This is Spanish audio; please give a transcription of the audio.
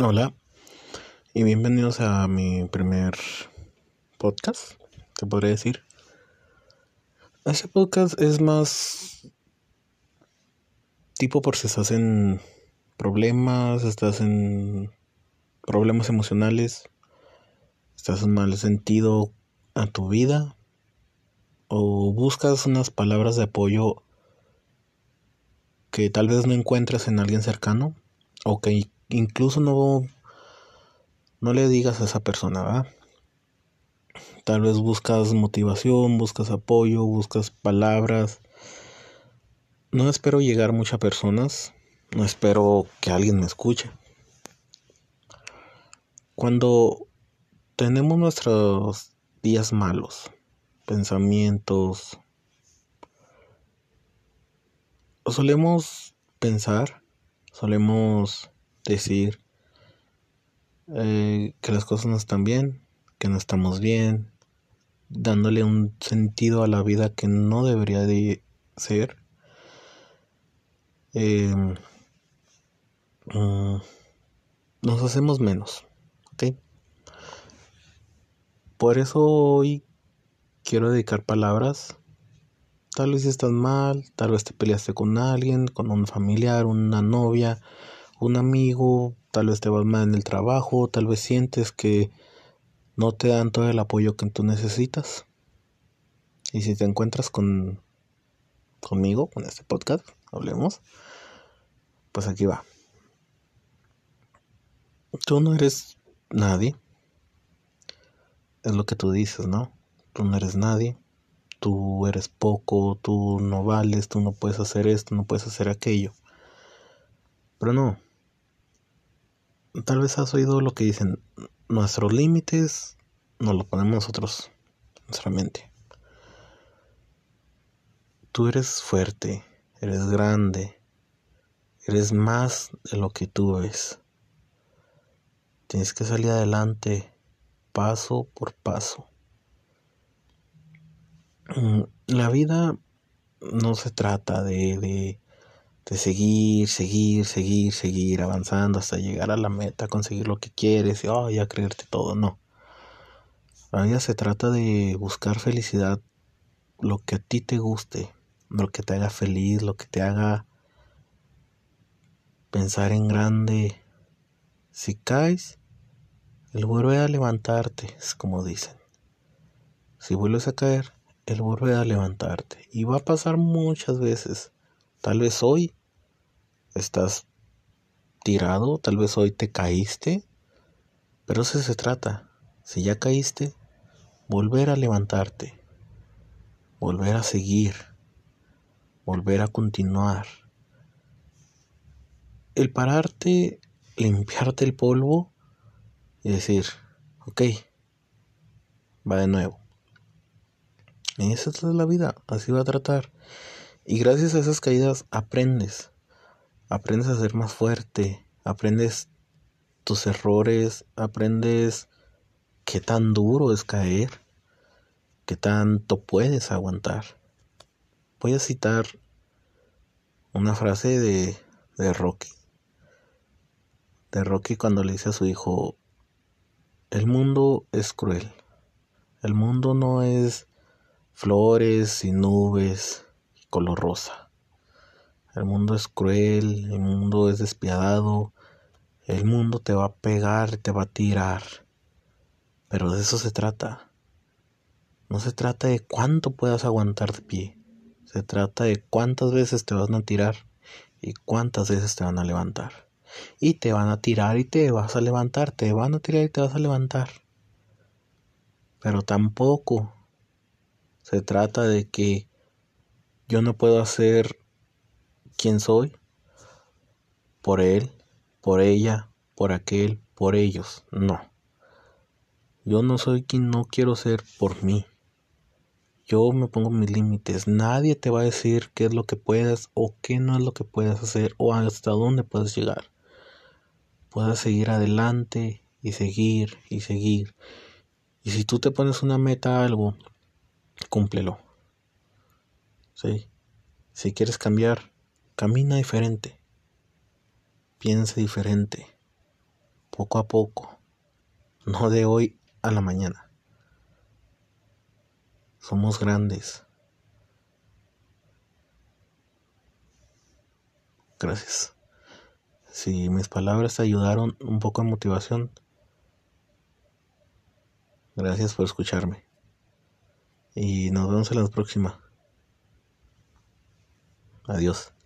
Hola y bienvenidos a mi primer podcast, te podría decir. Este podcast es más tipo por si estás en problemas, estás en problemas emocionales, estás en mal sentido a tu vida o buscas unas palabras de apoyo que tal vez no encuentres en alguien cercano o que incluso no, no le digas a esa persona, ¿verdad? Tal vez buscas motivación, buscas apoyo, buscas palabras. No espero llegar muchas personas, no espero que alguien me escuche. Cuando tenemos nuestros días malos, pensamientos, solemos pensar, solemos decir eh, que las cosas no están bien, que no estamos bien, dándole un sentido a la vida que no debería de ser. Em, mm, nos hacemos menos, ¿ok? Por eso hoy quiero dedicar palabras. Tal vez estás mal, tal vez te peleaste con alguien, con un familiar, una novia, un amigo, tal vez te vas mal en el trabajo, tal vez sientes que no te dan todo el apoyo que tú necesitas. Y si te encuentras con conmigo, con este podcast, hablemos, pues aquí va. Tú no eres nadie. Es lo que tú dices, ¿no? Tú no eres nadie. Tú eres poco, tú no vales, tú no puedes hacer esto, no puedes hacer aquello. Pero no, tal vez has oído lo que dicen, nuestros límites nos los ponemos nosotros, nuestra mente. Tú eres fuerte, eres grande, eres más de lo que tú ves. Tienes que salir adelante paso por paso. Mm, la vida no se trata de, de de seguir, seguir, seguir, seguir avanzando hasta llegar a la meta, conseguir lo que quieres y oh, ya creerte todo, no. La se trata de buscar felicidad, lo que a ti te guste, lo que te haga feliz, lo que te haga pensar en grande. Si caes, él vuelve a levantarte, es como dicen. Si vuelves a caer, él vuelve a levantarte. Y va a pasar muchas veces. Tal vez hoy estás tirado, tal vez hoy te caíste, pero eso se trata. Si ya caíste, volver a levantarte, volver a seguir, volver a continuar. El pararte, limpiarte el polvo y decir, ok, va de nuevo. Y esa es la vida, así va a tratar. Y gracias a esas caídas aprendes aprendes a ser más fuerte, aprendes tus errores, aprendes qué tan duro es caer, qué tanto puedes aguantar. Voy a citar una frase de, de Rocky. De Rocky cuando le dice a su hijo, el mundo es cruel. El mundo no es flores y nubes color rosa. El mundo es cruel, el mundo es despiadado, el mundo te va a pegar, te va a tirar. Pero de eso se trata. No se trata de cuánto puedas aguantar de pie. Se trata de cuántas veces te van a tirar y cuántas veces te van a levantar. Y te van a tirar y te vas a levantar, te van a tirar y te vas a levantar. Pero tampoco se trata de que yo no puedo hacer quién soy, por él, por ella, por aquel, por ellos. No. Yo no soy quien no quiero ser por mí. Yo me pongo mis límites. Nadie te va a decir qué es lo que puedes o qué no es lo que puedes hacer o hasta dónde puedes llegar. Puedes seguir adelante y seguir y seguir. Y si tú te pones una meta a algo, cúmplelo. Si quieres cambiar, Camina diferente. Piensa diferente. poco a poco, no de hoy a la mañana. Somos grandes. Gracias. Si mis palabras te ayudaron un poco en motivación, gracias por escucharme. Y nos vemos en la próxima. Adiós.